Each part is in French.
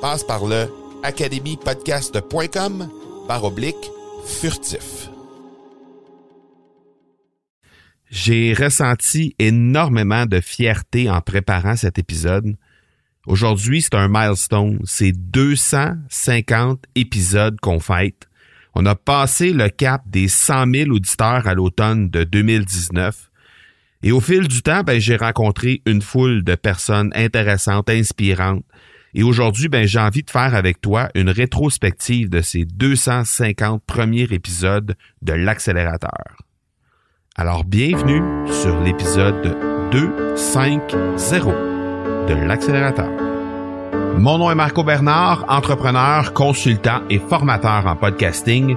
Passe par le academypodcast.com par oblique furtif. J'ai ressenti énormément de fierté en préparant cet épisode. Aujourd'hui, c'est un milestone. C'est 250 épisodes qu'on fête. On a passé le cap des 100 000 auditeurs à l'automne de 2019. Et au fil du temps, ben, j'ai rencontré une foule de personnes intéressantes, inspirantes. Et aujourd'hui, ben, j'ai envie de faire avec toi une rétrospective de ces 250 premiers épisodes de l'accélérateur. Alors, bienvenue sur l'épisode 250 de l'accélérateur. Mon nom est Marco Bernard, entrepreneur, consultant et formateur en podcasting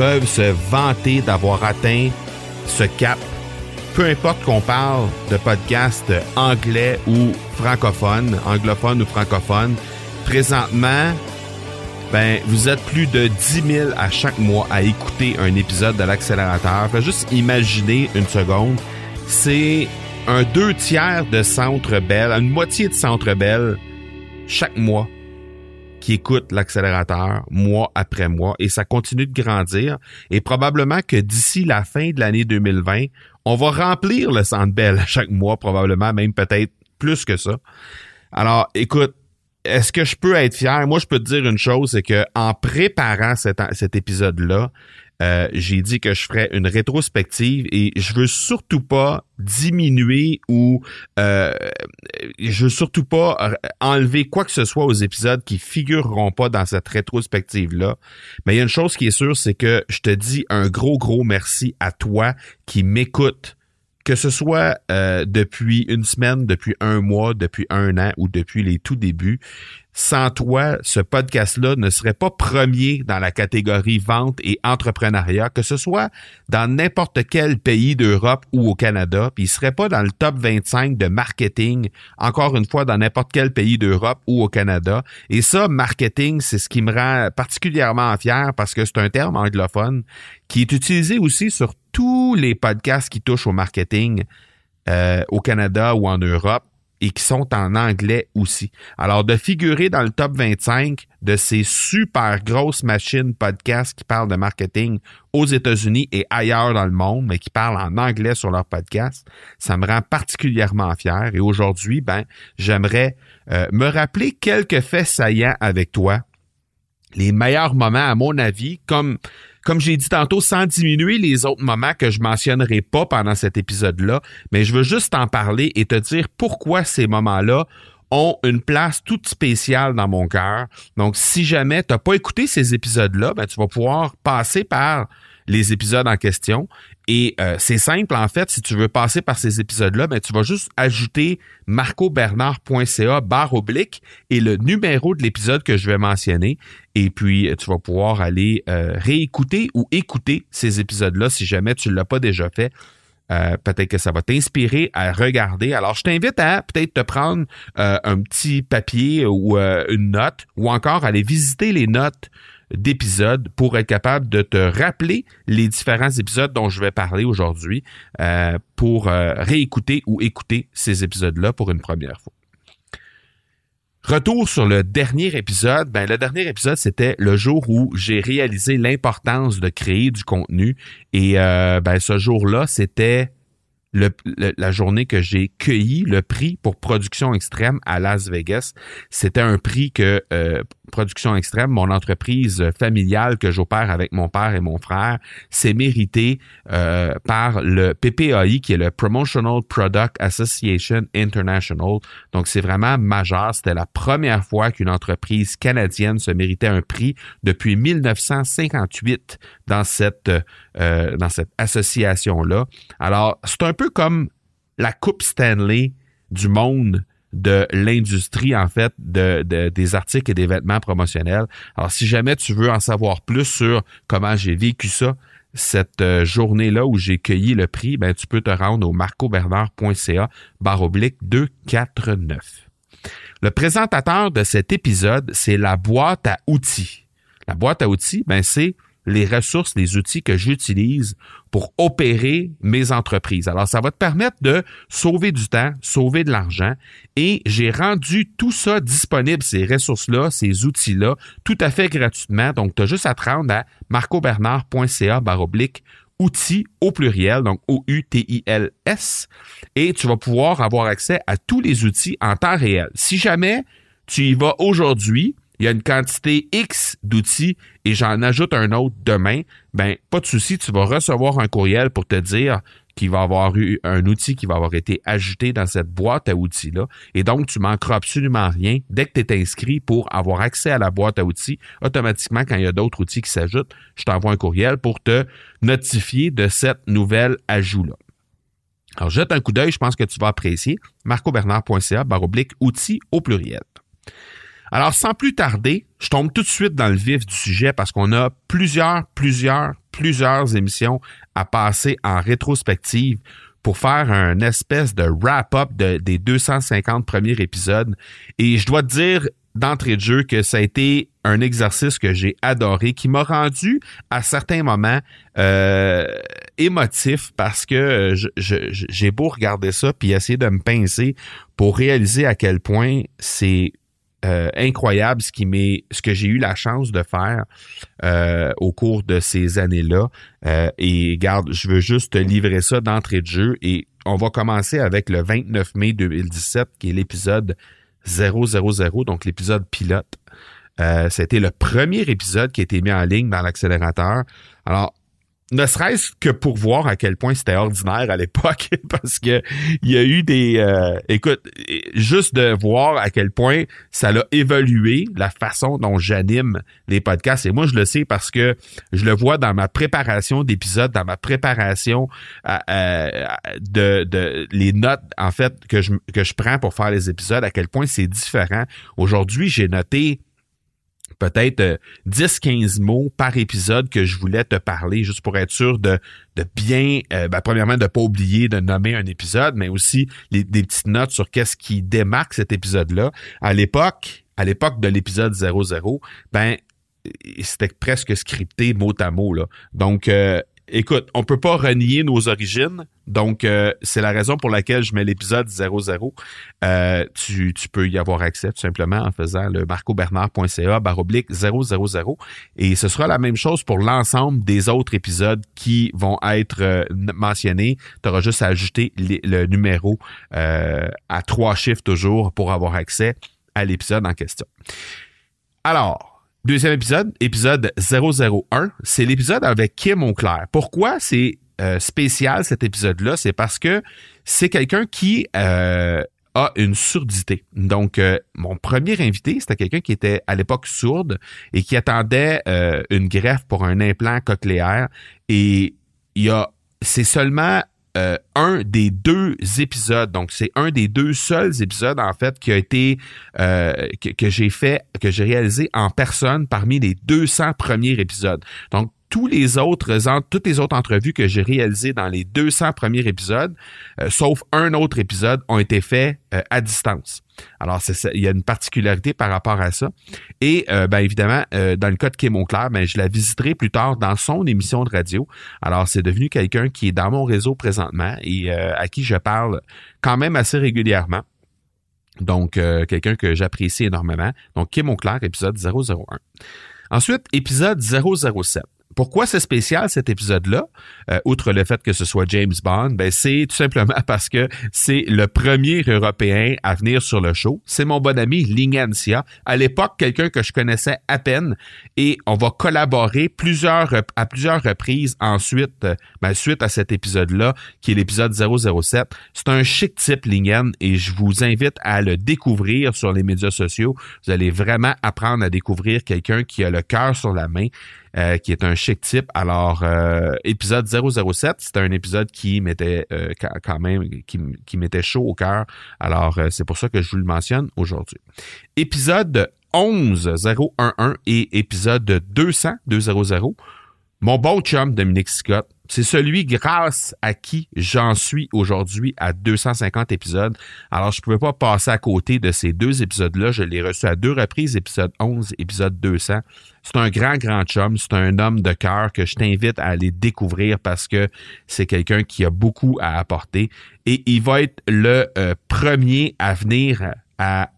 se vanter d'avoir atteint ce cap. Peu importe qu'on parle de podcast anglais ou francophone, anglophone ou francophone, présentement, ben, vous êtes plus de 10 000 à chaque mois à écouter un épisode de l'accélérateur. Faites juste imaginer une seconde. C'est un deux tiers de Centre Bell, une moitié de Centre Bell chaque mois qui écoutent l'accélérateur mois après mois et ça continue de grandir. Et probablement que d'ici la fin de l'année 2020, on va remplir le Centre Bell chaque mois, probablement, même peut-être plus que ça. Alors, écoute, est-ce que je peux être fier? Moi, je peux te dire une chose, c'est que en préparant cet, cet épisode-là, euh, j'ai dit que je ferais une rétrospective et je veux surtout pas diminuer ou euh, je veux surtout pas enlever quoi que ce soit aux épisodes qui figureront pas dans cette rétrospective là. Mais il y a une chose qui est sûre, c'est que je te dis un gros gros merci à toi qui m'écoute que ce soit euh, depuis une semaine, depuis un mois, depuis un an ou depuis les tout débuts, sans toi, ce podcast-là ne serait pas premier dans la catégorie vente et entrepreneuriat, que ce soit dans n'importe quel pays d'Europe ou au Canada, puis il serait pas dans le top 25 de marketing, encore une fois, dans n'importe quel pays d'Europe ou au Canada. Et ça, marketing, c'est ce qui me rend particulièrement fier parce que c'est un terme anglophone qui est utilisé aussi sur tous les podcasts qui touchent au marketing euh, au Canada ou en Europe et qui sont en anglais aussi. Alors, de figurer dans le top 25 de ces super grosses machines podcasts qui parlent de marketing aux États-Unis et ailleurs dans le monde, mais qui parlent en anglais sur leur podcast, ça me rend particulièrement fier. Et aujourd'hui, ben, j'aimerais euh, me rappeler quelques faits saillants avec toi. Les meilleurs moments, à mon avis, comme comme j'ai dit tantôt, sans diminuer les autres moments que je mentionnerai pas pendant cet épisode-là, mais je veux juste en parler et te dire pourquoi ces moments-là ont une place toute spéciale dans mon cœur. Donc, si jamais tu n'as pas écouté ces épisodes-là, ben, tu vas pouvoir passer par les épisodes en question Et euh, c'est simple, en fait, si tu veux passer par ces épisodes-là, ben, tu vas juste ajouter marcobernard.ca barre oblique et le numéro de l'épisode que je vais mentionner. Et puis, tu vas pouvoir aller euh, réécouter ou écouter ces épisodes-là si jamais tu ne l'as pas déjà fait. Euh, peut-être que ça va t'inspirer à regarder. Alors, je t'invite à peut-être te prendre un petit papier ou une note ou encore aller visiter les notes d'épisodes pour être capable de te rappeler les différents épisodes dont je vais parler aujourd'hui euh, pour euh, réécouter ou écouter ces épisodes-là pour une première fois. Retour sur le dernier épisode. Ben, le dernier épisode, c'était le jour où j'ai réalisé l'importance de créer du contenu. Et euh, ben, ce jour-là, c'était la journée que j'ai cueilli le prix pour production extrême à Las Vegas. C'était un prix que euh, Production Extrême, mon entreprise familiale que j'opère avec mon père et mon frère, s'est mérité euh, par le PPAI, qui est le Promotional Product Association International. Donc, c'est vraiment majeur. C'était la première fois qu'une entreprise canadienne se méritait un prix depuis 1958 dans cette, euh, dans cette association-là. Alors, c'est un peu comme la Coupe Stanley du monde de l'industrie, en fait, de, des articles et des vêtements promotionnels. Alors, si jamais tu veux en savoir plus sur comment j'ai vécu ça, cette euh, journée-là où j'ai cueilli le prix, ben, tu peux te rendre au marcobernard.ca barre oblique 249. Le présentateur de cet épisode, c'est la boîte à outils. La boîte à outils, ben, c'est les ressources, les outils que j'utilise pour opérer mes entreprises. Alors, ça va te permettre de sauver du temps, sauver de l'argent et j'ai rendu tout ça disponible, ces ressources-là, ces outils-là, tout à fait gratuitement. Donc, tu as juste à te rendre à marcobernard.ca baroblique outils au pluriel, donc O-U-T-I-L-S, et tu vas pouvoir avoir accès à tous les outils en temps réel. Si jamais tu y vas aujourd'hui, il y a une quantité X d'outils et j'en ajoute un autre demain, ben pas de souci, tu vas recevoir un courriel pour te dire qu'il va avoir eu un outil qui va avoir été ajouté dans cette boîte à outils-là. Et donc, tu manqueras absolument rien dès que tu es inscrit pour avoir accès à la boîte à outils. Automatiquement, quand il y a d'autres outils qui s'ajoutent, je t'envoie un courriel pour te notifier de cette nouvelle ajout-là. Alors, jette un coup d'œil, je pense que tu vas apprécier. marcobernard.ca, baroblique, outils au pluriel. Alors, sans plus tarder, je tombe tout de suite dans le vif du sujet parce qu'on a plusieurs, plusieurs, plusieurs émissions à passer en rétrospective pour faire un espèce de wrap-up des 250 premiers épisodes. Et je dois te dire d'entrée de jeu que ça a été un exercice que j'ai adoré, qui m'a rendu à certains moments euh, émotif parce que j'ai beau regarder ça puis essayer de me pincer pour réaliser à quel point c'est euh, incroyable ce qui m'est ce que j'ai eu la chance de faire euh, au cours de ces années-là. Euh, et garde, je veux juste te livrer ça d'entrée de jeu et on va commencer avec le 29 mai 2017 qui est l'épisode 000, donc l'épisode pilote. C'était le premier épisode qui a été mis en ligne dans l'accélérateur. Alors, ne serait-ce que pour voir à quel point c'était ordinaire à l'époque, parce que il y a eu des, euh, écoute, juste de voir à quel point ça a évolué la façon dont j'anime les podcasts. Et moi, je le sais parce que je le vois dans ma préparation d'épisodes, dans ma préparation euh, de, de les notes en fait que je que je prends pour faire les épisodes, à quel point c'est différent. Aujourd'hui, j'ai noté peut-être 10-15 euh, mots par épisode que je voulais te parler, juste pour être sûr de, de bien, euh, ben, premièrement, de pas oublier de nommer un épisode, mais aussi des petites notes sur qu'est-ce qui démarque cet épisode-là. À l'époque, à l'époque de l'épisode 00, ben c'était presque scripté mot à mot. Là. Donc, euh, écoute, on peut pas renier nos origines. Donc, euh, c'est la raison pour laquelle je mets l'épisode 00. Euh, tu, peux y avoir accès tout simplement en faisant le marcobernard.ca baroblique 000. Et ce sera la même chose pour l'ensemble des autres épisodes qui vont être euh, mentionnés. Tu auras juste à ajouter le numéro à trois chiffres toujours pour avoir accès à l'épisode en question. Alors, Deuxième épisode, épisode 001, c'est l'épisode avec Kim Auclair. Pourquoi c'est euh, spécial cet épisode-là? C'est parce que c'est quelqu'un qui euh, a une surdité. Donc, euh, mon premier invité, c'était quelqu'un qui était à l'époque sourde et qui attendait une greffe pour un implant cochléaire. Et il a c'est seulement euh, un des deux épisodes. Donc, c'est un des deux seuls épisodes, en fait, qui a été, euh, que, que j'ai fait, que j'ai réalisé en personne parmi les 200 premiers épisodes. Donc, tous les autres, toutes les autres entrevues que j'ai réalisées dans les 200 premiers épisodes, euh, sauf un autre épisode, ont été faits euh, à distance. Alors, il y a une particularité par rapport à ça. Et euh, bien évidemment, dans le cas de Kim Auclair, ben, je la visiterai plus tard dans son émission de radio. Alors, c'est devenu quelqu'un qui est dans mon réseau présentement et à qui je parle quand même assez régulièrement. Donc, quelqu'un que j'apprécie énormément. Donc, Kim Auclair, épisode 001. Ensuite, épisode 007. Pourquoi c'est spécial cet épisode-là, euh, outre le fait que ce soit James Bond, ben c'est tout simplement parce que c'est le premier Européen à venir sur le show. C'est mon bon ami Lingancia, à l'époque quelqu'un que je connaissais à peine, et on va collaborer à plusieurs reprises ensuite, euh, ben, suite à cet épisode-là, qui est l'épisode 007. C'est un chic type Lingen et je vous invite à le découvrir sur les médias sociaux. Vous allez vraiment apprendre à découvrir quelqu'un qui a le cœur sur la main euh, qui est un chic type. Alors, euh, épisode 007, c'était un épisode qui m'était euh, quand même, qui, qui m'était chaud au cœur. Alors, c'est pour ça que je vous le mentionne aujourd'hui. Épisode 11 011 et épisode 200 200. Mon bon chum Dominique Scott c'est celui grâce à qui j'en suis aujourd'hui à 250 épisodes. Alors, je ne pouvais pas passer à côté de ces deux épisodes-là. Je l'ai reçu à deux reprises, épisode 11, épisode 200. C'est un grand, grand chum. C'est un homme de cœur que je t'invite à aller découvrir parce que c'est quelqu'un qui a beaucoup à apporter. Et il va être le euh, premier à venir à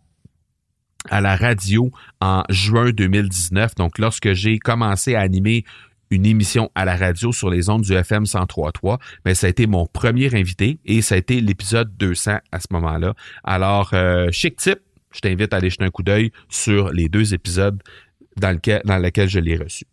à la radio en juin 2019. Donc, lorsque j'ai commencé à animer une émission à la radio sur les ondes du FM 103.3, mais ça a été mon premier invité et ça a été l'épisode 200 à ce moment-là. Alors, euh, chic tip, je t'invite à aller jeter un coup d'œil sur les deux épisodes dans, lequel, dans lesquels je l'ai reçu.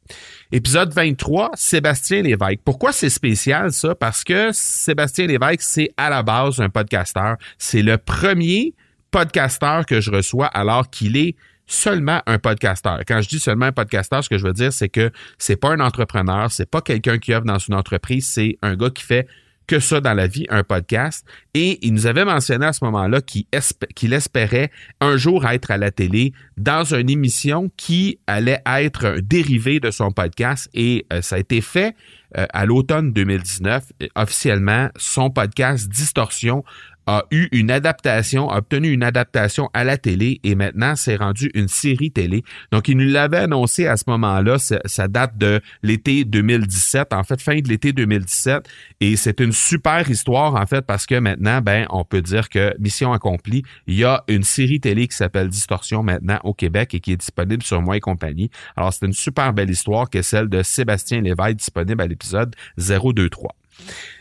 Épisode 23, Sébastien Lévesque. Pourquoi c'est spécial ça? Parce que Sébastien Lévesque, c'est à la base un podcasteur. C'est le premier podcasteur que je reçois alors qu'il est seulement un podcasteur. Quand je dis seulement un podcasteur, ce que je veux dire, c'est que c'est pas un entrepreneur, c'est pas quelqu'un qui œuvre dans une entreprise, c'est un gars qui fait que ça dans la vie, un podcast. Et il nous avait mentionné à ce moment-là qu'il espérait un jour être à la télé dans une émission qui allait être un dérivé de son podcast. Et euh, ça a été fait euh, à l'automne 2019. Officiellement, son podcast Distorsion a eu une adaptation, a obtenu une adaptation à la télé et maintenant c'est rendu une série télé. Donc il nous l'avait annoncé à ce moment-là, ça, date de l'été 2017, en fait fin de l'été 2017 et c'est une super histoire en fait parce que maintenant ben on peut dire que mission accomplie, il y a une série télé qui s'appelle Distorsion maintenant au Québec et qui est disponible sur Moi et compagnie. Alors c'est une super belle histoire que celle de Sébastien Léveille disponible à l'épisode 023.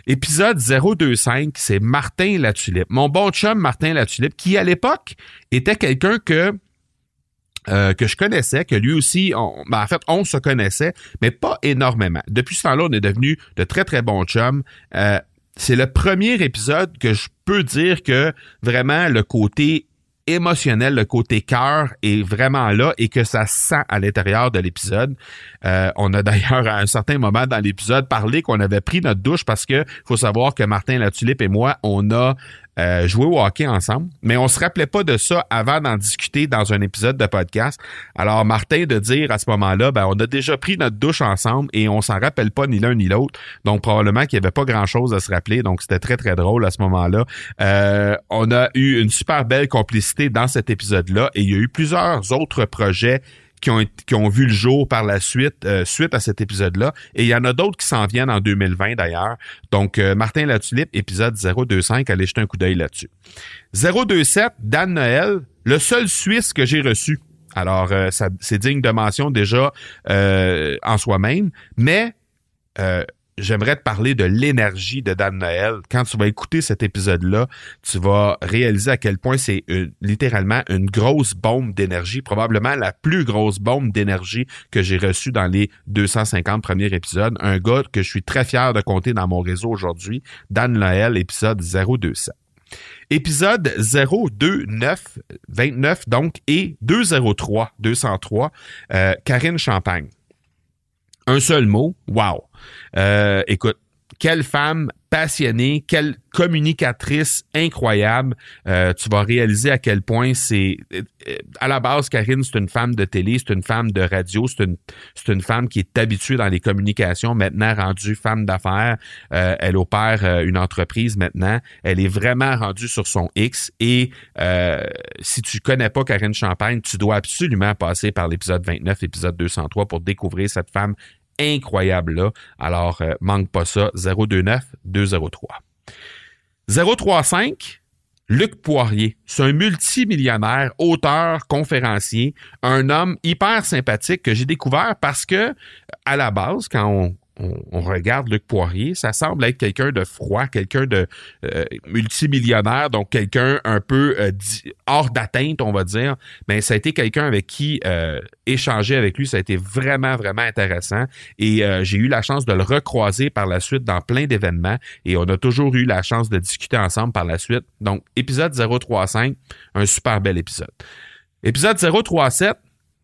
Épisode 025, c'est Martin Latulippe. Mon bon chum Martin Latulippe, qui à l'époque était quelqu'un que euh, que je connaissais, que lui aussi, ben, en fait, on se connaissait, mais pas énormément. Depuis ce temps-là, on est devenu de très, très bons chums. Euh, c'est le premier épisode que je peux dire que vraiment le côté émotionnel, le côté cœur est vraiment là et que ça sent à l'intérieur de l'épisode. Euh, on a d'ailleurs à un certain moment dans l'épisode parlé qu'on avait pris notre douche parce que faut savoir que Martin Latulippe et moi, on a euh, jouer au hockey ensemble, mais on se rappelait pas de ça avant d'en discuter dans un épisode de podcast. Alors Martin de dire à ce moment-là, ben on a déjà pris notre douche ensemble et on s'en rappelle pas ni l'un ni l'autre. Donc probablement qu'il y avait pas grand-chose à se rappeler. Donc c'était très très drôle à ce moment-là. Euh, on a eu une super belle complicité dans cet épisode-là et il y a eu plusieurs autres projets qui ont, qui ont vu le jour par la suite, euh, suite à cet épisode-là. Et il y en a d'autres qui s'en viennent en 2020 d'ailleurs. Donc, euh, Martin Latulippe, épisode 025, allez jeter un coup d'œil là-dessus. 027, Dan Noël, le seul Suisse que j'ai reçu. Alors, euh, c'est digne de mention déjà en soi-même, mais j'aimerais te parler de l'énergie de Dan Noël. Quand tu vas écouter cet épisode-là, tu vas réaliser à quel point c'est littéralement une grosse bombe d'énergie, probablement la plus grosse bombe d'énergie que j'ai reçue dans les 250 premiers épisodes. Un gars que je suis très fier de compter dans mon réseau aujourd'hui, Dan Noël, épisode 0200. Épisode 029, 29 donc, et 203, 203, euh, Karine Champagne. Un seul mot, wow. Euh, écoute, quelle femme passionnée, quelle communicatrice incroyable. Euh, tu vas réaliser à quel point c'est... Euh, à la base, Karine, c'est une femme de télé, c'est une femme de radio, c'est une, c'est une femme qui est habituée dans les communications, maintenant rendue femme d'affaires. Euh, elle opère une entreprise maintenant. Elle est vraiment rendue sur son X. Et si tu connais pas Karine Champagne, tu dois absolument passer par l'épisode 29, l'épisode 203 pour découvrir cette femme incroyable là. Alors, euh, manque pas ça. 029 203. 035 Luc Poirier, c'est un multimillionnaire, auteur, conférencier, un homme hyper sympathique que j'ai découvert parce que, à la base, quand on, on, regarde Luc Poirier, ça semble être quelqu'un de froid, quelqu'un de euh, multimillionnaire, donc quelqu'un un peu euh, hors d'atteinte, on va dire. Mais ça a été quelqu'un avec qui euh, échanger avec lui, ça a été vraiment, vraiment intéressant. Et j'ai eu la chance de le recroiser par la suite dans plein d'événements et on a toujours eu la chance de discuter ensemble par la suite. Donc, épisode 035, un super bel épisode. Épisode 037,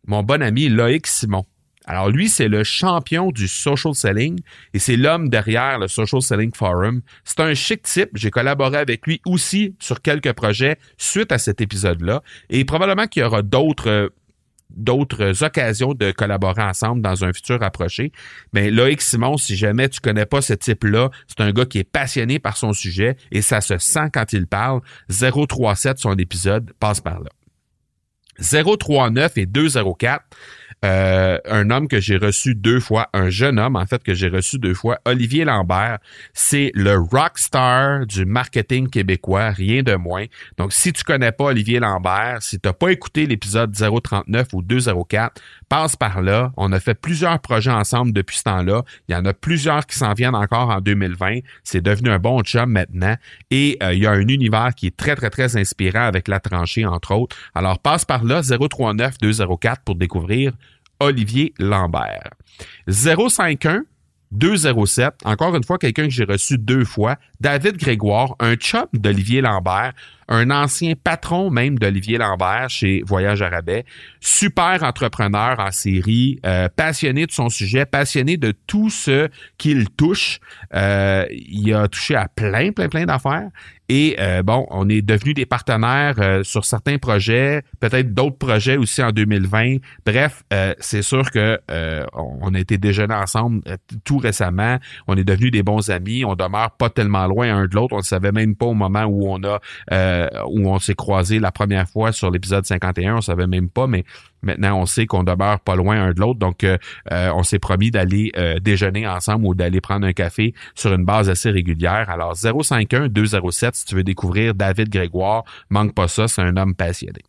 mon bon ami Loïc Simon. Alors lui, c'est le champion du social selling et c'est l'homme derrière le Social Selling Forum. C'est un chic type. J'ai collaboré avec lui aussi sur quelques projets suite à cet épisode-là et probablement qu'il y aura d'autres d'autres occasions de collaborer ensemble dans un futur approché. Mais Loïc Simon, si jamais tu connais pas ce type-là, c'est un gars qui est passionné par son sujet et ça se sent quand il parle. 037, son épisode, passe par là. 039 et 204, euh, un homme que j'ai reçu deux fois, un jeune homme en fait que j'ai reçu deux fois, Olivier Lambert, c'est le rockstar du marketing québécois, rien de moins. Donc si tu connais pas Olivier Lambert, si tu n'as pas écouté l'épisode 039 ou 204, passe par là. On a fait plusieurs projets ensemble depuis ce temps-là. Il y en a plusieurs qui s'en viennent encore en 2020. C'est devenu un bon chum maintenant. Et euh, il y a un univers qui est très, très, très inspirant avec la tranchée, entre autres. Alors passe par là, 039 204 pour découvrir Olivier Lambert. 051 207, encore une fois, quelqu'un que j'ai reçu deux fois, David Grégoire, un chum d'Olivier Lambert, un ancien patron même d'Olivier Lambert chez Voyage Arabais, super entrepreneur en série, euh, passionné de son sujet, passionné de tout ce qu'il touche. Euh, il a touché à plein, plein, plein d'affaires. Et euh, bon, on est devenus des partenaires sur certains projets, peut-être d'autres projets aussi en 2020. Bref, c'est sûr que on a été déjeuner ensemble tout récemment. On est devenus des bons amis. On demeure pas tellement loin un de l'autre. On ne savait même pas au moment où on a où on s'est croisés la première fois sur l'épisode 51. On savait même pas, mais Maintenant, on sait qu'on demeure pas loin un de l'autre, donc euh, euh, on s'est promis d'aller euh, déjeuner ensemble ou d'aller prendre un café sur une base assez régulière. Alors 051 207 si tu veux découvrir David Grégoire, manque pas ça, c'est un homme passionné.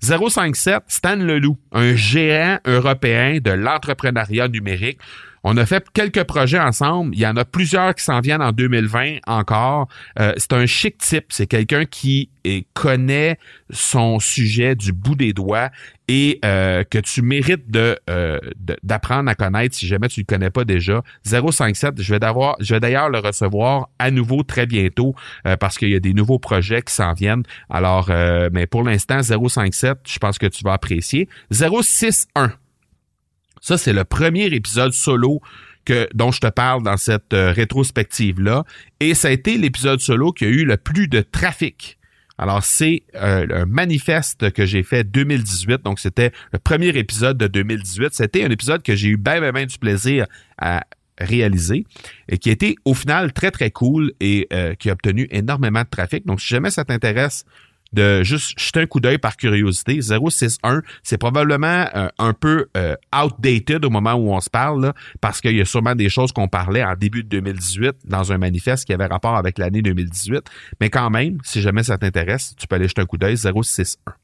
057 Stan Leloup, un géant européen de l'entrepreneuriat numérique. On a fait quelques projets ensemble. Il y en a plusieurs qui s'en viennent en 2020 encore. Euh, c'est un chic type. C'est quelqu'un qui connaît son sujet du bout des doigts et euh, que tu mérites euh, de, d'apprendre à connaître si jamais tu ne le connais pas déjà. 057, je vais d'avoir, je vais d'ailleurs le recevoir à nouveau très bientôt parce qu'il y a des nouveaux projets qui s'en viennent. Alors, mais pour l'instant, 057, je pense que tu vas apprécier. 061. Ça, c'est le premier épisode solo que, dont je te parle dans cette euh, rétrospective-là. Et ça a été l'épisode solo qui a eu le plus de trafic. Alors, c'est euh, un manifeste que j'ai fait 2018. Donc, c'était le premier épisode de 2018. C'était un épisode que j'ai eu bien, bien, du plaisir à réaliser et qui a été au final très, très cool et euh, qui a obtenu énormément de trafic. Donc, si jamais ça t'intéresse de juste jeter un coup d'œil par curiosité. 061, c'est probablement euh, un peu euh, outdated au moment où on se parle, parce qu'il y a sûrement des choses qu'on parlait en début de 2018 dans un manifeste qui avait rapport avec l'année 2018. Mais quand même, si jamais ça t'intéresse, tu peux aller jeter un coup d'œil. 061.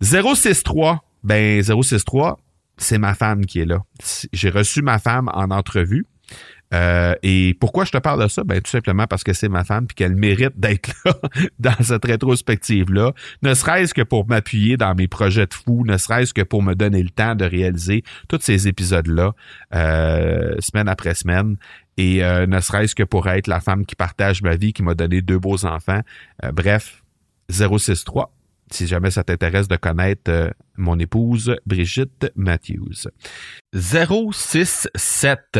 063, ben 063, c'est ma femme qui est là. J'ai reçu ma femme en entrevue. Euh, et pourquoi je te parle de ça? Ben, tout simplement parce que c'est ma femme puis qu'elle mérite d'être là dans cette rétrospective-là. Ne serait-ce que pour m'appuyer dans mes projets de fou, ne serait-ce que pour me donner le temps de réaliser tous ces épisodes-là, euh, semaine après semaine. Et euh, ne serait-ce que pour être la femme qui partage ma vie, qui m'a donné deux beaux enfants. bref, 063 si jamais ça t'intéresse de connaître mon épouse Brigitte Matthews. 067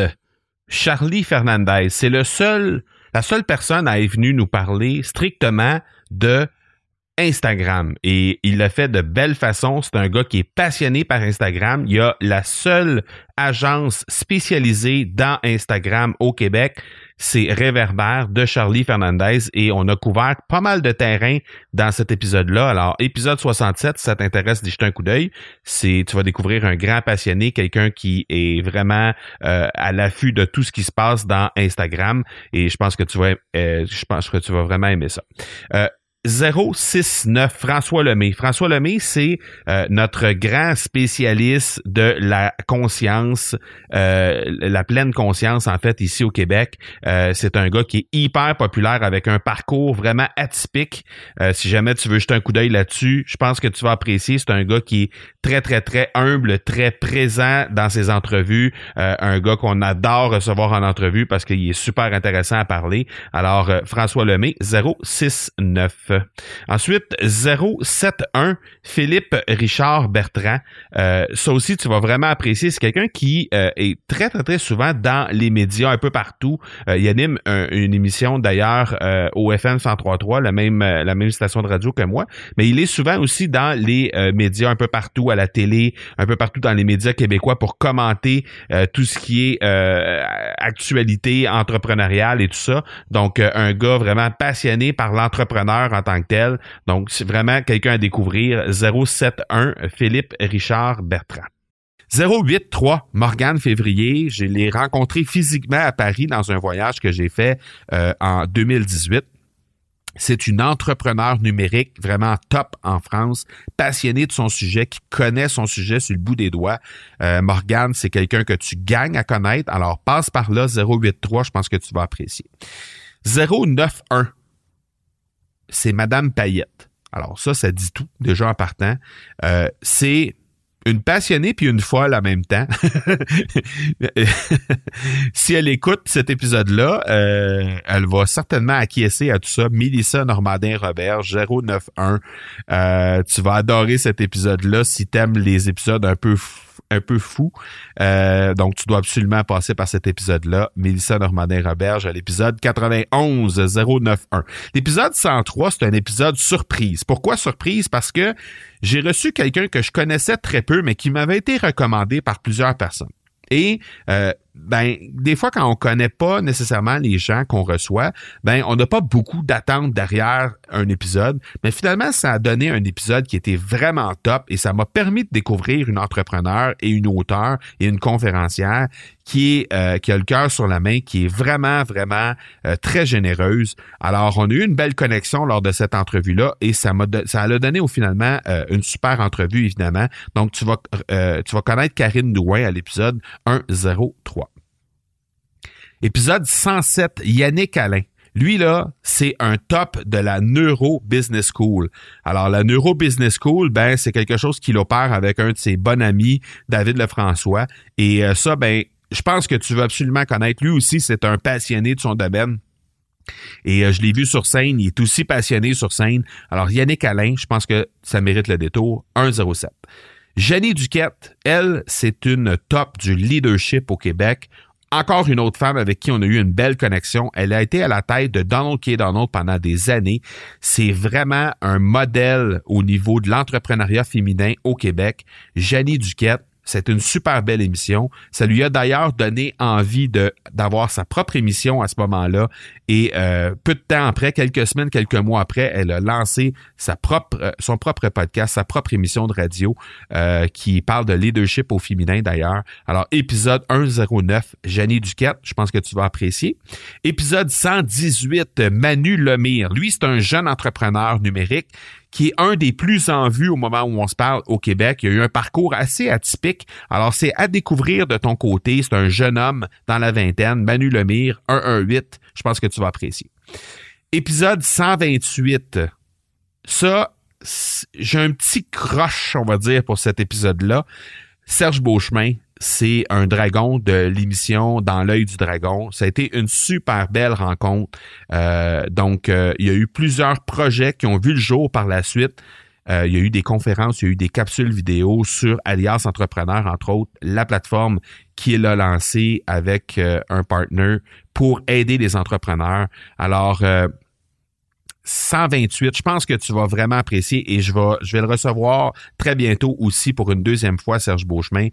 Charlie Fernandez. C'est le seul, la seule personne à être venue nous parler strictement de Instagram et il l'a fait de belle façon. C'est un gars qui est passionné par Instagram. Il y a la seule agence spécialisée dans Instagram au Québec. C'est Réverbère de Charlie Fernandez et on a couvert pas mal de terrain dans cet épisode-là. Alors, épisode 67, si ça t'intéresse d'y jeter un coup d'œil, c'est tu vas découvrir un grand passionné, quelqu'un qui est vraiment euh, à l'affût de tout ce qui se passe dans Instagram et je pense que tu vas euh, je pense que tu vas vraiment aimer ça. Euh, 069 François Lemay. François Lemay, c'est euh, notre grand spécialiste de la conscience, euh, la pleine conscience en fait ici au Québec. Euh, c'est un gars qui est hyper populaire avec un parcours vraiment atypique. si jamais tu veux jeter un coup d'œil là-dessus, je pense que tu vas apprécier. C'est un gars qui est très très très humble, très présent dans ses entrevues. un gars qu'on adore recevoir en entrevue parce qu'il est super intéressant à parler. Alors François Lemay 069. Ensuite, 071, Philippe Richard Bertrand. Euh, ça aussi, tu vas vraiment apprécier. C'est quelqu'un qui euh, est très, très, très souvent dans les médias un peu partout. Euh, il anime une émission d'ailleurs au FM 103.3, la même, la même station de radio que moi, mais il est souvent aussi dans les médias un peu partout, à la télé, un peu partout dans les médias québécois pour commenter tout ce qui est actualité entrepreneuriale et tout ça. Donc, un gars vraiment passionné par l'entrepreneur en tant que tel. Donc, c'est vraiment quelqu'un à découvrir. 071 Philippe Richard Bertrand. 083 Morgane Février, je l'ai rencontré physiquement à Paris dans un voyage que j'ai fait euh, en 2018. C'est une entrepreneur numérique vraiment top en France, passionnée de son sujet, qui connaît son sujet sur le bout des doigts. Euh, Morgane, c'est quelqu'un que tu gagnes à connaître. Alors passe par là, 083, je pense que tu vas apprécier. 091 c'est Madame Payette. Alors ça, ça dit tout déjà en partant. Euh, c'est une passionnée puis une folle en même temps. si elle écoute cet épisode-là, euh, elle va certainement acquiescer à tout ça. Mélissa Normandin-Robert, 091. Euh, tu vas adorer cet épisode-là si t'aimes les épisodes un peu un peu fou. Euh, donc, tu dois absolument passer par cet épisode-là. Mélissa Normandin-Roberge à l'épisode 91 091. L'épisode 103, c'est un épisode surprise. Pourquoi surprise? Parce que j'ai reçu quelqu'un que je connaissais très peu, mais qui m'avait été recommandé par plusieurs personnes. Et euh, ben des fois quand on connaît pas nécessairement les gens qu'on reçoit, ben on n'a pas beaucoup d'attentes derrière un épisode, mais finalement ça a donné un épisode qui était vraiment top et ça m'a permis de découvrir une entrepreneur et une auteure et une conférencière qui euh, qui a le cœur sur la main, qui est vraiment vraiment euh, très généreuse. Alors on a eu une belle connexion lors de cette entrevue là et ça m'a ça a donné au finalement euh, une super entrevue évidemment. Donc tu vas tu vas connaître Karine Douin à l'épisode 103. Épisode 107, Yannick Alain. Lui, là, c'est un top de la Neuro Business School. Alors, la Neuro Business School, ben, c'est quelque chose qu'il opère avec un de ses bons amis, David Lefrançois. Et euh, ça, ben, je pense que tu veux absolument connaître. Lui aussi, c'est un passionné de son domaine. Et euh, je l'ai vu sur scène, il est aussi passionné sur scène. Alors, Yannick Alain, je pense que ça mérite le détour. 107. Jenny Duquette, elle, c'est une top du leadership au Québec encore une autre femme avec qui on a eu une belle connexion. Elle a été à la tête de Donald K. Donald pendant des années. C'est vraiment un modèle au niveau de l'entrepreneuriat féminin au Québec. Janie Duquette, c'est une super belle émission. Ça lui a d'ailleurs donné envie de d'avoir sa propre émission à ce moment-là. Et euh, peu de temps après, quelques semaines, quelques mois après, elle a lancé sa propre, euh, son propre podcast, sa propre émission de radio euh, qui parle de leadership au féminin d'ailleurs. Alors, épisode 109, Jenny Duquette, je pense que tu vas apprécier. Épisode 118, Manu Lemire. Lui, c'est un jeune entrepreneur numérique qui est un des plus en vue au moment où on se parle au Québec. Il a eu un parcours assez atypique. Alors, c'est à découvrir de ton côté. C'est un jeune homme dans la vingtaine, Manu Lemire, 118. Je pense que tu vas apprécier. Épisode 128. Ça, j'ai un petit croche, on va dire, pour cet épisode-là. Serge Beauchemin, c'est un dragon de l'émission Dans l'œil du dragon. Ça a été une super belle rencontre. Euh, donc, euh, il y a eu plusieurs projets qui ont vu le jour par la suite. il y a eu des conférences, il y a eu des capsules vidéo sur Alias Entrepreneur, entre autres, la plateforme qu'il a lancée avec un partner pour aider les entrepreneurs. Alors, 128. Je pense que tu vas vraiment apprécier et je vais, je vais le recevoir très bientôt aussi pour une deuxième fois, Serge Beauchemin.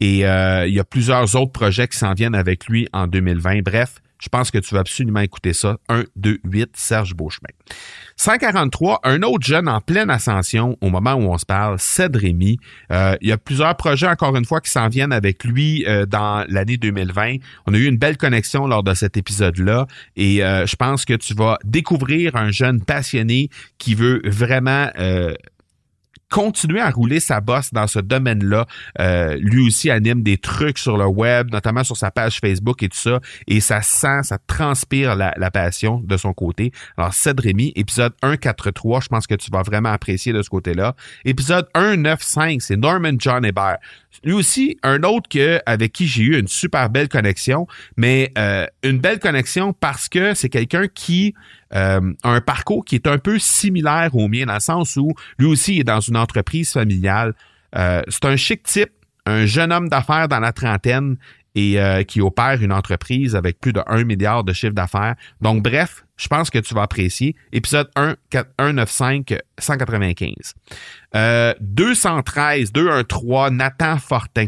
Et euh, il y a plusieurs autres projets qui s'en viennent avec lui en 2020. Bref, je pense que tu vas absolument écouter ça. 1, 2, 8, Serge Beauchemin. 143, un autre jeune en pleine ascension au moment où on se parle, Ced Rémy. Euh, il y a plusieurs projets, encore une fois, qui s'en viennent avec lui euh, dans l'année 2020. On a eu une belle connexion lors de cet épisode-là et euh, je pense que tu vas découvrir un jeune passionné qui veut vraiment continuer à rouler sa bosse dans ce domaine-là. Euh, lui aussi anime des trucs sur le web, notamment sur sa page Facebook et tout ça, et ça sent, ça transpire la, passion de son côté. Alors, Ced Rémy, épisode 143, je pense que tu vas vraiment apprécier de ce côté-là. Épisode 195, c'est Norman John Hébert. Lui aussi, un autre que avec qui j'ai eu une super belle connexion, mais euh, une belle connexion parce que c'est quelqu'un qui euh, a un parcours qui est un peu similaire au mien, dans le sens où lui aussi est dans une entreprise familiale. Euh, c'est un chic type, un jeune homme d'affaires dans la trentaine et qui opère une entreprise avec plus de 1 milliard de chiffre d'affaires. Donc, bref, je pense que tu vas apprécier. Épisode 1, 195, 195. Euh, 213, 213, Nathan Fortin.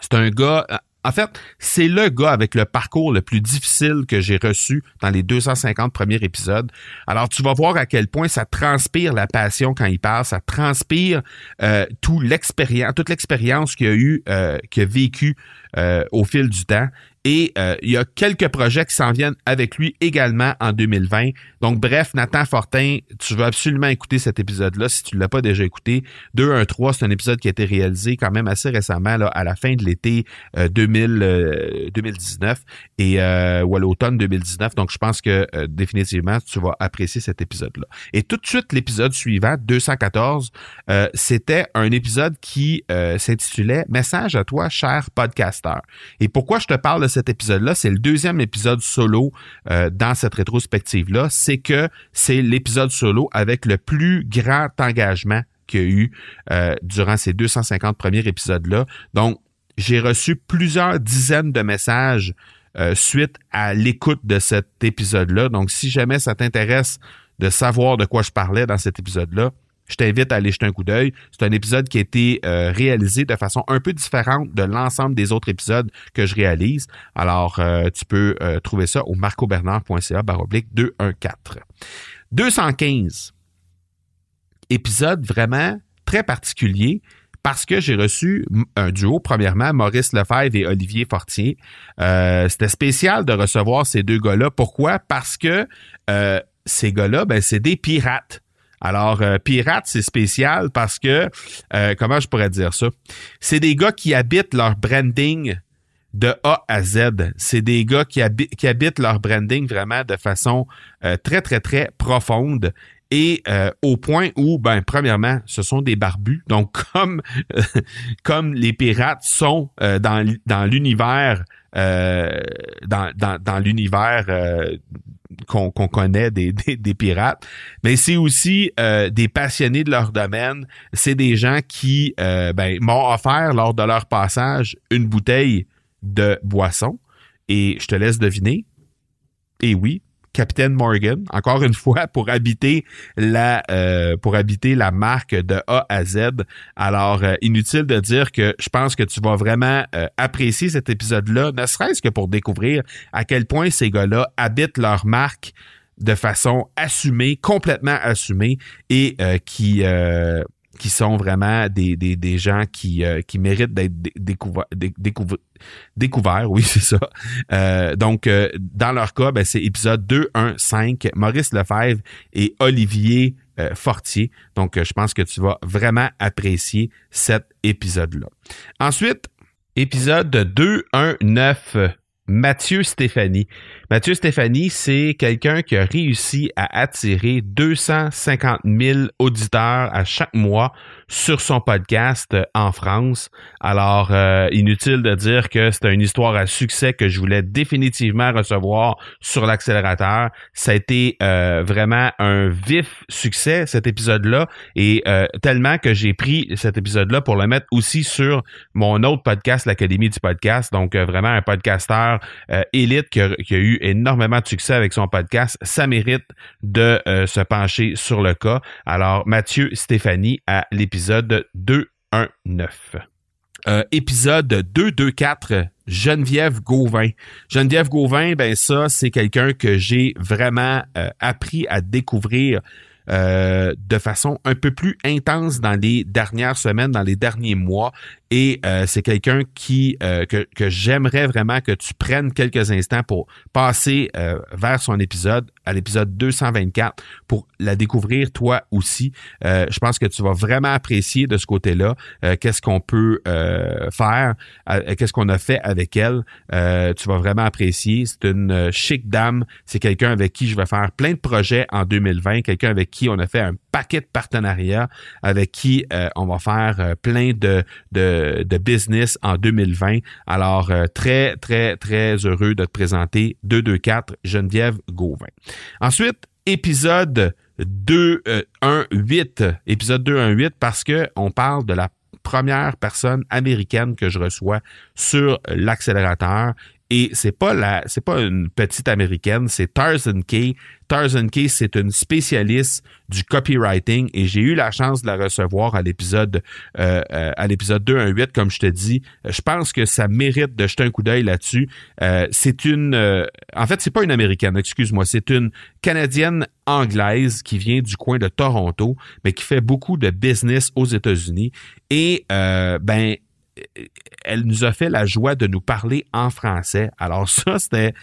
C'est un gars, euh, en fait, c'est le gars avec le parcours le plus difficile que j'ai reçu dans les 250 premiers épisodes. Alors, tu vas voir à quel point ça transpire la passion quand il parle, ça transpire euh, tout l'expérience, toute l'expérience qu'il a eu, euh, qu'il a vécu euh, au fil du temps. Et euh, il y a quelques projets qui s'en viennent avec lui également en 2020. Donc, bref, Nathan Fortin, tu veux absolument écouter cet épisode-là si tu ne l'as pas déjà écouté. 2-1-3, c'est un épisode qui a été réalisé quand même assez récemment, à la fin de l'été 2000, 2019 et euh, ou à l'automne 2019. Donc, je pense que définitivement, tu vas apprécier cet épisode-là. Et tout de suite, l'épisode suivant, 214, c'était un épisode qui s'intitulait Message à toi, cher podcast. Et pourquoi je te parle de cet épisode-là? C'est le deuxième épisode solo euh, dans cette rétrospective-là. C'est que c'est l'épisode solo avec le plus grand engagement qu'il y a eu euh, durant ces 250 premiers épisodes-là. Donc, j'ai reçu plusieurs dizaines de messages euh, suite à l'écoute de cet épisode-là. Donc, si jamais ça t'intéresse de savoir de quoi je parlais dans cet épisode-là, je t'invite à aller jeter un coup d'œil. C'est un épisode qui a été euh, réalisé de façon un peu différente de l'ensemble des autres épisodes que je réalise. Alors, euh, tu peux euh, trouver ça au marcobernard.ca baroblique 214. 215. Épisode vraiment très particulier parce que j'ai reçu un duo, premièrement, Maurice Lefebvre et Olivier Fortier. C'était spécial de recevoir ces deux gars-là. Pourquoi? Parce que ces gars-là, ben, c'est des pirates. Alors, euh, pirate, c'est spécial parce que, euh, comment je pourrais dire ça? C'est des gars qui habitent leur branding de A à Z. C'est des gars qui, habitent leur branding vraiment de façon euh, très, très, très profonde. Et au point où, ben, premièrement, ce sont des barbus. Donc, comme, comme les pirates sont dans, dans l'univers dans, dans, dans l'univers qu'on connaît des, pirates, mais c'est aussi euh, des passionnés de leur domaine. C'est des gens qui euh, ben, m'ont offert lors de leur passage une bouteille de boisson. Et je te laisse deviner. Et oui, Capitaine Morgan, encore une fois, pour habiter la euh, pour habiter la marque de A à Z. Alors, euh, inutile de dire que je pense que tu vas vraiment euh, apprécier cet épisode-là, ne serait-ce que pour découvrir à quel point ces gars-là habitent leur marque de façon assumée, complètement assumée, et qui qui sont vraiment des, des, des gens qui, euh, qui méritent d'être découverts, découverts, oui, c'est ça. Euh, donc, euh, dans leur cas, ben, c'est épisode 2, 1, 5, Maurice Lefebvre et Olivier Fortier. Donc, je pense que tu vas vraiment apprécier cet épisode-là. Ensuite, épisode 2, 1, 9, Mathieu Stéphanie. Mathieu Stéphanie, c'est quelqu'un qui a réussi à attirer 250 000 auditeurs à chaque mois sur son podcast en France. Alors, euh, inutile de dire que c'est une histoire à succès que je voulais définitivement recevoir sur l'accélérateur. Ça a été euh, vraiment un vif succès, cet épisode-là, et euh, tellement que j'ai pris cet épisode-là pour le mettre aussi sur mon autre podcast, l'Académie du podcast. Donc, vraiment un podcasteur élite qui a, eu énormément de succès avec son podcast. Ça mérite de se pencher sur le cas. Alors, Mathieu Stéphanie à l'épisode épisode 219. Euh, épisode 224, Geneviève Gauvin. Geneviève Gauvin, ben ça, c'est quelqu'un que j'ai vraiment euh, appris à découvrir euh, de façon un peu plus intense dans les dernières semaines, dans les derniers mois. Et euh, c'est quelqu'un qui euh, que, que j'aimerais vraiment que tu prennes quelques instants pour passer euh, vers son épisode, à l'épisode 224, pour la découvrir toi aussi. je pense que tu vas vraiment apprécier de ce côté-là qu'est-ce qu'on peut faire, qu'est-ce qu'on a fait avec elle. tu vas vraiment apprécier. C'est une chic dame. C'est quelqu'un avec qui je vais faire plein de projets en 2020. Quelqu'un avec qui on a fait un paquet de partenariats, avec qui on va faire plein de, de de, business en 2020. Alors, euh, très, très, très heureux de te présenter 224 Geneviève Gauvin. Ensuite, épisode 218. Épisode 218 parce que on parle de la première personne américaine que je reçois sur l'accélérateur et c'est pas la, c'est pas une petite américaine, c'est Tarzan Kay. Tarzan Kay, c'est une spécialiste du copywriting et j'ai eu la chance de la recevoir à l'épisode, euh, euh à l'épisode 218, comme je te dis. Je pense que ça mérite de jeter un coup d'œil là-dessus. Euh, c'est une, euh, en fait, c'est pas une américaine, excuse-moi, c'est une canadienne anglaise qui vient du coin de Toronto, mais qui fait beaucoup de business aux États-Unis. Et ben elle nous a fait la joie de nous parler en français. Alors ça, c'était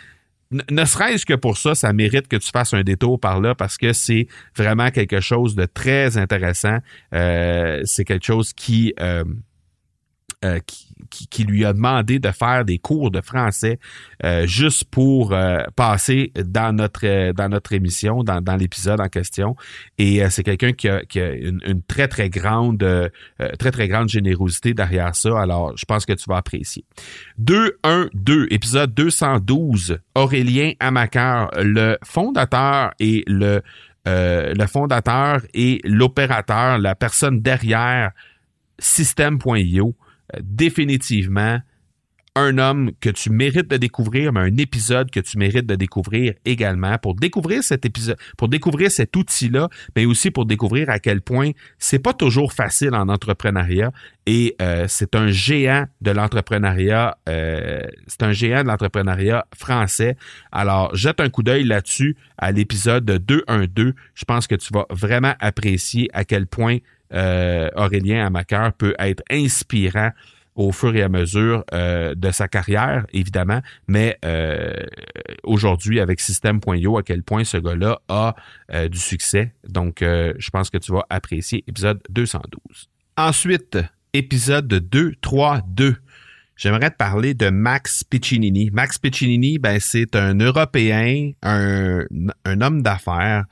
ne serait-ce que pour ça, ça mérite que tu fasses un détour par là parce que c'est vraiment quelque chose de très intéressant. Euh, c'est quelque chose qui, euh, euh, qui, lui a demandé de faire des cours de français euh, juste pour euh, passer dans notre dans notre émission, dans, dans l'épisode en question. Et c'est quelqu'un qui a, une, très très grande très très grande générosité derrière ça. Alors, je pense que tu vas apprécier. 2 1 2 épisode 212 Aurélien Amaker, le fondateur et le le fondateur et l'opérateur, la personne derrière System.io définitivement un homme que tu mérites de découvrir, mais un épisode que tu mérites de découvrir également pour découvrir cet épisode, pour découvrir cet outil-là, mais aussi pour découvrir à quel point c'est pas toujours facile en entrepreneuriat et euh, c'est un géant de l'entrepreneuriat, euh, c'est un géant de l'entrepreneuriat français. Alors jette un coup d'œil là-dessus à l'épisode 212. Je pense que tu vas vraiment apprécier à quel point euh, Aurélien Amaker peut être inspirant au fur et à mesure euh, de sa carrière, évidemment, mais euh, aujourd'hui avec System.io, à quel point ce gars-là a du succès. Donc, je pense que tu vas apprécier épisode 212. Ensuite, épisode 2, 3, 2. J'aimerais te parler de Max Piccinini. Max Piccinini, ben, c'est un Européen, un, un homme d'affaires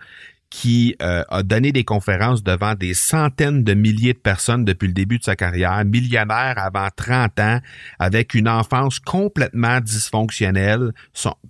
qui euh, a donné des conférences devant des centaines de milliers de personnes depuis le début de sa carrière, millionnaire avant 30 ans, avec une enfance complètement dysfonctionnelle,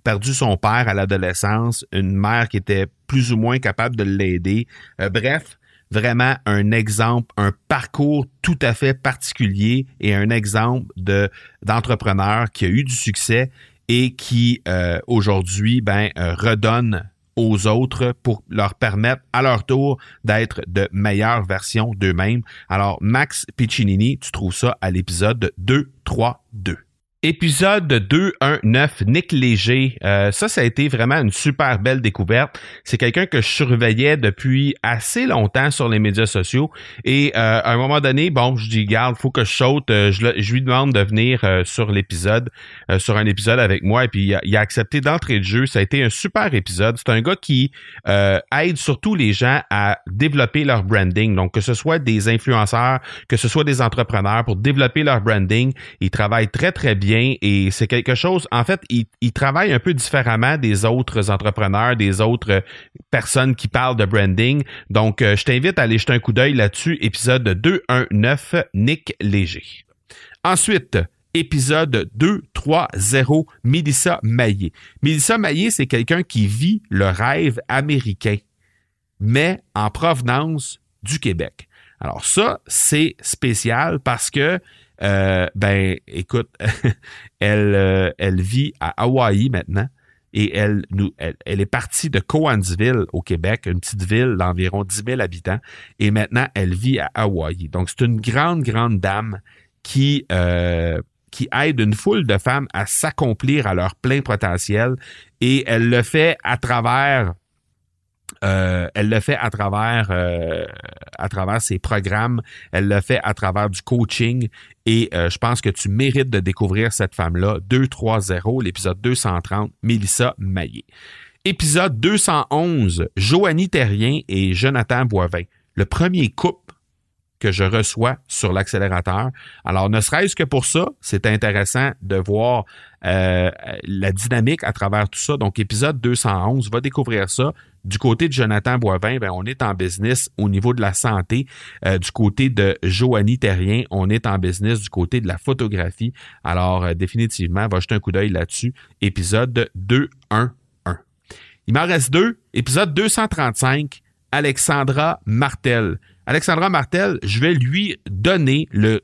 perdu son père à l'adolescence, une mère qui était plus ou moins capable de l'aider. Euh, bref, vraiment un exemple, un parcours tout à fait particulier et un exemple de d'entrepreneur qui a eu du succès et qui euh, aujourd'hui ben redonne aux autres pour leur permettre à leur tour d'être de meilleures versions d'eux-mêmes. Alors, Max Piccinini, tu trouves ça à l'épisode 2, 3, 2. Épisode 219, Nick Léger. Euh, ça, ça a été vraiment une super belle découverte. C'est quelqu'un que je surveillais depuis assez longtemps sur les médias sociaux. Et euh, à un moment donné, bon, je dis, garde, faut que je saute. Euh, je, lui demande de venir sur l'épisode, sur un épisode avec moi. Et puis, il a, accepté d'entrée de jeu. Ça a été un super épisode. C'est un gars qui aide surtout les gens à développer leur branding. Donc, que ce soit des influenceurs, que ce soit des entrepreneurs pour développer leur branding. Il travaille très, très bien et c'est quelque chose, en fait, il, il, travaille un peu différemment des autres entrepreneurs, des autres personnes qui parlent de branding. Donc, euh, je t'invite à aller jeter un coup d'œil là-dessus, épisode 219, Nick Léger. Ensuite, épisode 230, Mélissa Maillé. Mélissa Maillé, c'est quelqu'un qui vit le rêve américain, mais en provenance du Québec. Alors ça, c'est spécial parce que, euh, ben, écoute, elle, euh, elle vit à Hawaï maintenant et elle, nous, elle, est partie de Coansville au Québec, une petite ville d'environ 10 000 habitants, et maintenant elle vit à Hawaï. Donc c'est une grande, grande dame qui, euh, qui aide une foule de femmes à s'accomplir à leur plein potentiel et elle le fait à travers euh, elle le fait à travers euh, à travers ses programmes, elle le fait à travers du coaching et euh, je pense que tu mérites de découvrir cette femme-là. 230, l'épisode 230, Mélissa Maillé. Épisode 211, Joanie Terrien et Jonathan Boivin. Le premier couple que je reçois sur l'accélérateur. Alors, ne serait-ce que pour ça, c'est intéressant de voir euh, la dynamique à travers tout ça. Donc, épisode 211, va découvrir ça. Du côté de Jonathan Boivin, ben, on est en business au niveau de la santé. Euh, du côté de Joanie Terrien, on est en business du côté de la photographie. Alors, euh, définitivement, va jeter un coup d'œil là-dessus. Épisode 211. Il m'en reste deux. Épisode 235, Alexandra Martel. Alexandra Martel, je vais lui donner le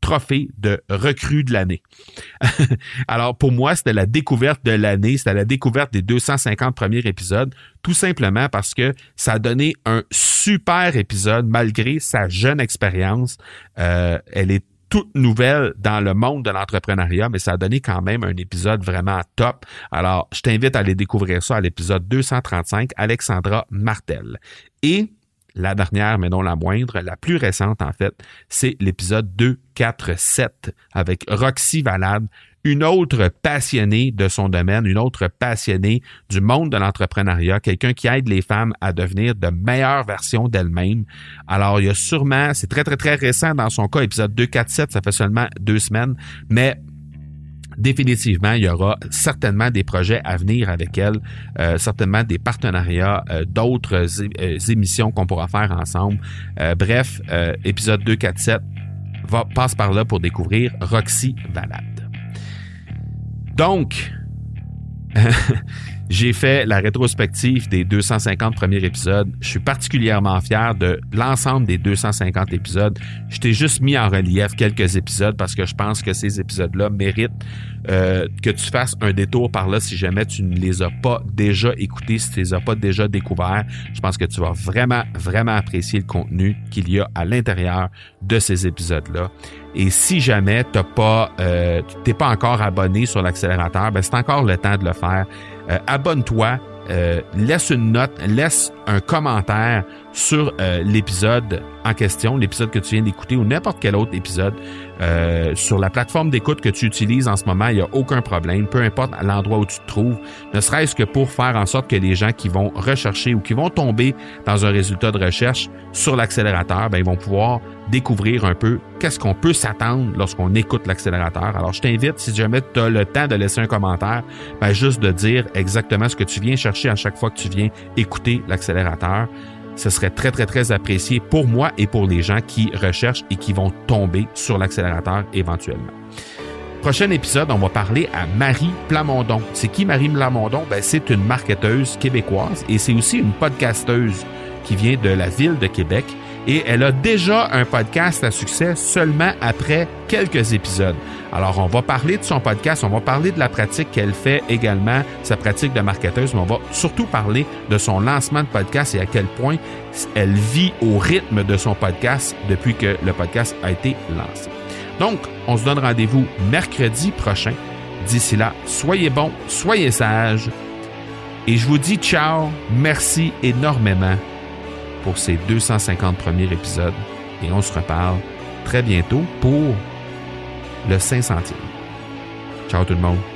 trophée de recrue de l'année. Alors pour moi, c'était la découverte de l'année, c'était la découverte des 250 premiers épisodes, tout simplement parce que ça a donné un super épisode malgré sa jeune expérience. Euh, elle est toute nouvelle dans le monde de l'entrepreneuriat, mais ça a donné quand même un épisode vraiment top. Alors, je t'invite à aller découvrir ça à l'épisode 235, Alexandra Martel. Et la dernière, mais non la moindre, la plus récente en fait, c'est l'épisode 247 avec Roxy Valade, une autre passionnée de son domaine, une autre passionnée du monde de l'entrepreneuriat, quelqu'un qui aide les femmes à devenir de meilleures versions d'elles-mêmes. Alors, il y a sûrement, c'est très, très, très récent dans son cas, épisode 247, ça fait seulement deux semaines, mais définitivement, il y aura certainement des projets à venir avec elle, euh, certainement des partenariats, euh, d'autres euh, émissions qu'on pourra faire ensemble. bref, épisode 247 va, passe par là pour découvrir Roxy Valade. Donc, J'ai fait la rétrospective des 250 premiers épisodes. Je suis particulièrement fier de l'ensemble des 250 épisodes. Je t'ai juste mis en relief quelques épisodes parce que je pense que ces épisodes-là méritent euh, que tu fasses un détour par là si jamais tu ne les as pas déjà écoutés, si tu ne les as pas déjà découverts. Je pense que tu vas vraiment, vraiment apprécier le contenu qu'il y a à l'intérieur de ces épisodes-là. Et si jamais tu pas, euh, pas encore abonné sur l'accélérateur, ben c'est encore le temps de le faire. Euh, abonne-toi, euh, laisse une note, laisse un commentaire sur euh, l'épisode en question, l'épisode que tu viens d'écouter ou n'importe quel autre épisode. Euh, sur la plateforme d'écoute que tu utilises en ce moment, il n'y a aucun problème, peu importe l'endroit où tu te trouves, ne serait-ce que pour faire en sorte que les gens qui vont rechercher ou qui vont tomber dans un résultat de recherche sur l'accélérateur, ben, ils vont pouvoir découvrir un peu qu'est-ce qu'on peut s'attendre lorsqu'on écoute l'accélérateur. Alors, je t'invite, si jamais tu as le temps de laisser un commentaire, ben, juste de dire exactement ce que tu viens chercher à chaque fois que tu viens écouter l'accélérateur ce serait très, très, très apprécié pour moi et pour les gens qui recherchent et qui vont tomber sur l'accélérateur éventuellement. Prochain épisode, on va parler à Marie Plamondon. C'est qui Marie Plamondon? Ben, c'est une marketeuse québécoise et c'est aussi une podcasteuse qui vient de la ville de Québec et elle a déjà un podcast à succès seulement après quelques épisodes. Alors, on va parler de son podcast, on va parler de la pratique qu'elle fait également, sa pratique de marketeuse, mais on va surtout parler de son lancement de podcast et à quel point elle vit au rythme de son podcast depuis que le podcast a été lancé. Donc, on se donne rendez-vous mercredi prochain. D'ici là, soyez bons, soyez sages. Et je vous dis ciao, merci énormément pour ces 250 premiers épisodes et on se reparle très bientôt pour le 500e. Ciao tout le monde.